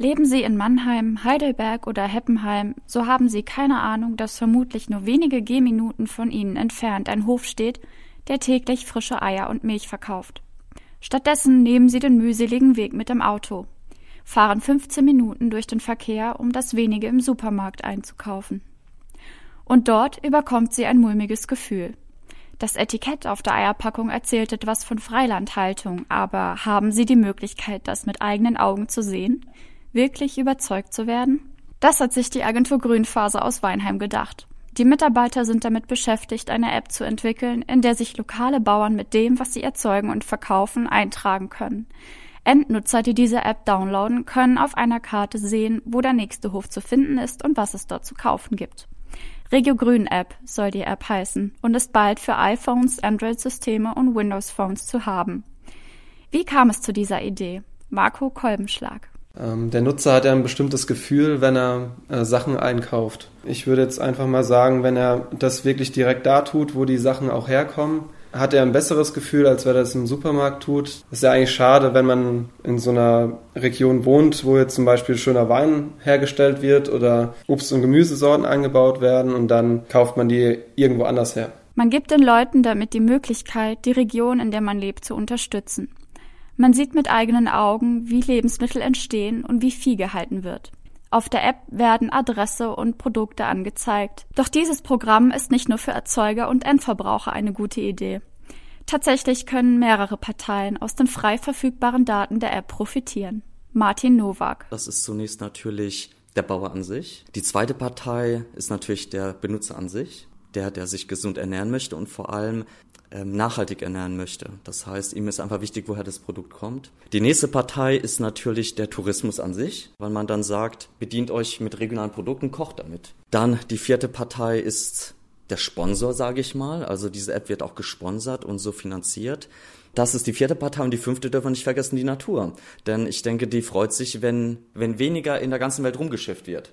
Leben Sie in Mannheim, Heidelberg oder Heppenheim, so haben Sie keine Ahnung, dass vermutlich nur wenige Gehminuten von Ihnen entfernt ein Hof steht, der täglich frische Eier und Milch verkauft. Stattdessen nehmen Sie den mühseligen Weg mit dem Auto, fahren 15 Minuten durch den Verkehr, um das wenige im Supermarkt einzukaufen. Und dort überkommt Sie ein mulmiges Gefühl. Das Etikett auf der Eierpackung erzählt etwas von Freilandhaltung, aber haben Sie die Möglichkeit, das mit eigenen Augen zu sehen? Wirklich überzeugt zu werden? Das hat sich die Agentur Grünphase aus Weinheim gedacht. Die Mitarbeiter sind damit beschäftigt, eine App zu entwickeln, in der sich lokale Bauern mit dem, was sie erzeugen und verkaufen, eintragen können. Endnutzer, die diese App downloaden, können auf einer Karte sehen, wo der nächste Hof zu finden ist und was es dort zu kaufen gibt. Regio Grün App soll die App heißen und ist bald für iPhones, Android-Systeme und Windows-Phones zu haben. Wie kam es zu dieser Idee? Marco Kolbenschlag. Ähm, der Nutzer hat ja ein bestimmtes Gefühl, wenn er äh, Sachen einkauft. Ich würde jetzt einfach mal sagen, wenn er das wirklich direkt da tut, wo die Sachen auch herkommen, hat er ein besseres Gefühl, als wenn er das im Supermarkt tut. Ist ja eigentlich schade, wenn man in so einer Region wohnt, wo jetzt zum Beispiel schöner Wein hergestellt wird oder Obst- und Gemüsesorten angebaut werden und dann kauft man die irgendwo anders her. Man gibt den Leuten damit die Möglichkeit, die Region, in der man lebt, zu unterstützen. Man sieht mit eigenen Augen, wie Lebensmittel entstehen und wie Vieh gehalten wird. Auf der App werden Adresse und Produkte angezeigt. Doch dieses Programm ist nicht nur für Erzeuger und Endverbraucher eine gute Idee. Tatsächlich können mehrere Parteien aus den frei verfügbaren Daten der App profitieren. Martin Nowak. Das ist zunächst natürlich der Bauer an sich. Die zweite Partei ist natürlich der Benutzer an sich, der, der sich gesund ernähren möchte und vor allem ähm, nachhaltig ernähren möchte. Das heißt, ihm ist einfach wichtig, woher das Produkt kommt. Die nächste Partei ist natürlich der Tourismus an sich, weil man dann sagt, bedient euch mit regionalen Produkten, kocht damit. Dann die vierte Partei ist der Sponsor, sage ich mal. Also diese App wird auch gesponsert und so finanziert. Das ist die vierte Partei und die fünfte dürfen wir nicht vergessen, die Natur. Denn ich denke, die freut sich, wenn, wenn weniger in der ganzen Welt rumgeschifft wird.